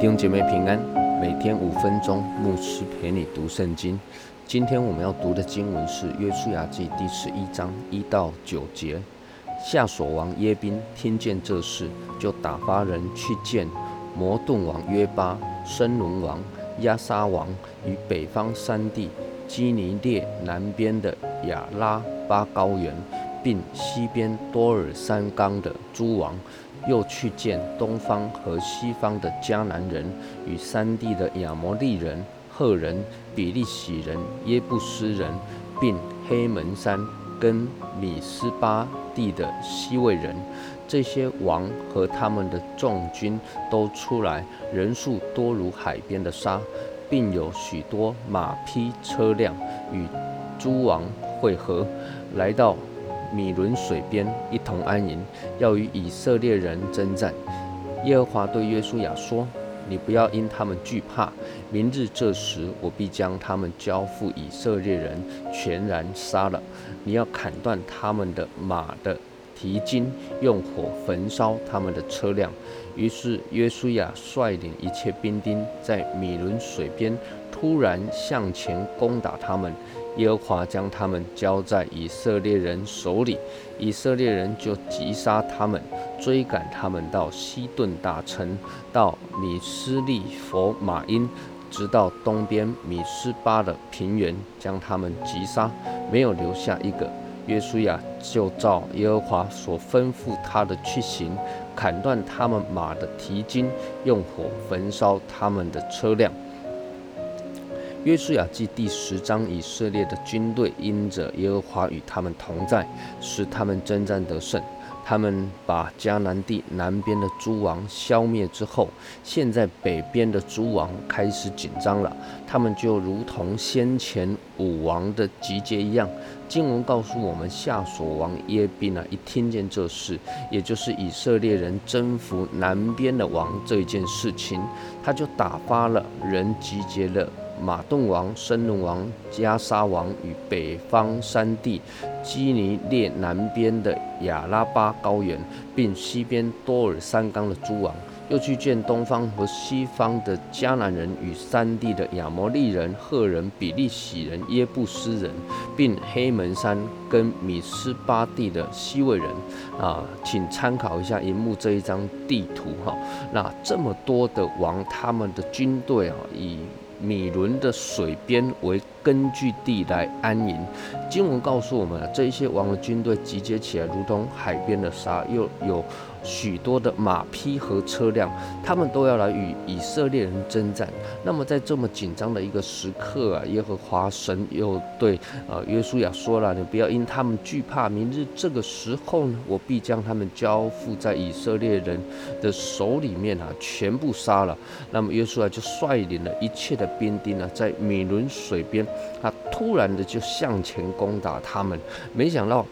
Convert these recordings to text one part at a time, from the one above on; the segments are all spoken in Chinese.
弟兄姐妹平安，每天五分钟，牧师陪你读圣经。今天我们要读的经文是《约书亚记》第十一章一到九节。夏所王耶宾听见这事，就打发人去见摩顿王约巴、申伦王亚沙王与北方山地基尼列南边的亚拉巴高原，并西边多尔山冈的诸王。又去见东方和西方的迦南人与山地的亚摩利人、赫人、比利洗人、耶布斯人，并黑门山跟米斯巴地的西魏人。这些王和他们的众军都出来，人数多如海边的沙，并有许多马匹车辆与诸王会合，来到。米伦水边一同安营，要与以色列人征战。耶和华对约书亚说：“你不要因他们惧怕。明日这时，我必将他们交付以色列人，全然杀了。你要砍断他们的马的蹄筋，用火焚烧他们的车辆。”于是约书亚率领一切兵丁，在米伦水边突然向前攻打他们。耶和华将他们交在以色列人手里，以色列人就击杀他们，追赶他们到西顿大城，到米斯利佛马因，直到东边米斯巴的平原，将他们击杀，没有留下一个。约书亚就照耶和华所吩咐他的去行，砍断他们马的蹄筋，用火焚烧他们的车辆。约书亚记第十章，以色列的军队因着耶和华与他们同在，使他们征战得胜。他们把迦南地南边的诸王消灭之后，现在北边的诸王开始紧张了。他们就如同先前五王的集结一样。经文告诉我们，夏所王耶宾啊，一听见这事，也就是以色列人征服南边的王这一件事情，他就打发了人集结了。马顿王、森伦王、加沙王与北方山地基尼列南边的亚拉巴高原，并西边多尔山冈的诸王，又去见东方和西方的迦南人与山地的亚摩利人、赫人、比利洗人、耶布斯人，并黑门山跟米斯巴地的西魏人。啊，请参考一下荧幕这一张地图哈。那这么多的王，他们的军队啊，以米伦的水边为根据地来安营。经文告诉我们，这一些王的军队集结起来，如同海边的沙，又有许多的马匹和车辆，他们都要来与以色列人征战。那么在这么紧张的一个时刻啊，耶和华神又对呃约书亚说了：“你不要因他们惧怕，明日这个时候呢，我必将他们交付在以色列人的手里面啊，全部杀了。”那么约书亚就率领了一切的兵丁呢，在米伦水边，他突然的就向前攻打他们。没想到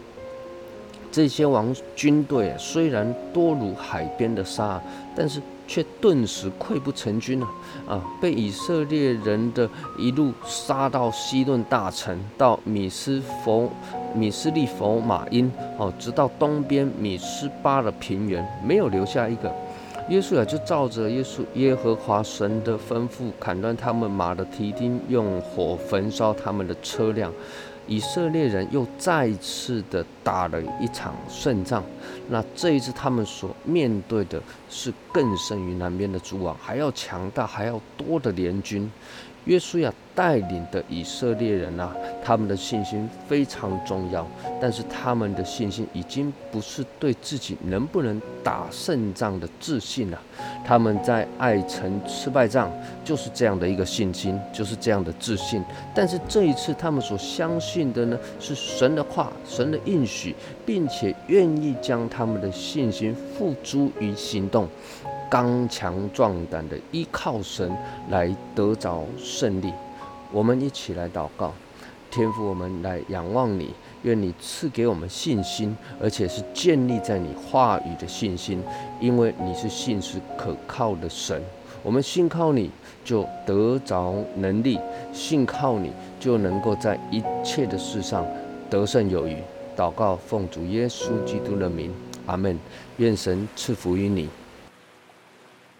这些王军队虽然多如海边的沙，但是却顿时溃不成军了啊！被以色列人的一路杀到西顿大城，到米斯佛米斯利佛马因哦，直到东边米斯巴的平原，没有留下一个。耶稣啊，就照着耶稣耶和华神的吩咐，砍断他们马的蹄钉，用火焚烧他们的车辆。以色列人又再次的打了一场胜仗。那这一次他们所面对的是更胜于南边的诸王，还要强大、还要多的联军。约书亚带领的以色列人啊，他们的信心非常重要，但是他们的信心已经不是对自己能不能打胜仗的自信了。他们在爱城吃败仗，就是这样的一个信心，就是这样的自信。但是这一次，他们所相信的呢，是神的话、神的应许，并且愿意将他们的信心付诸于行动。刚强壮胆的依靠神来得着胜利，我们一起来祷告，天父，我们来仰望你，愿你赐给我们信心，而且是建立在你话语的信心，因为你是信实可靠的神。我们信靠你就得着能力，信靠你就能够在一切的事上得胜有余。祷告奉主耶稣基督的名，阿门。愿神赐福于你。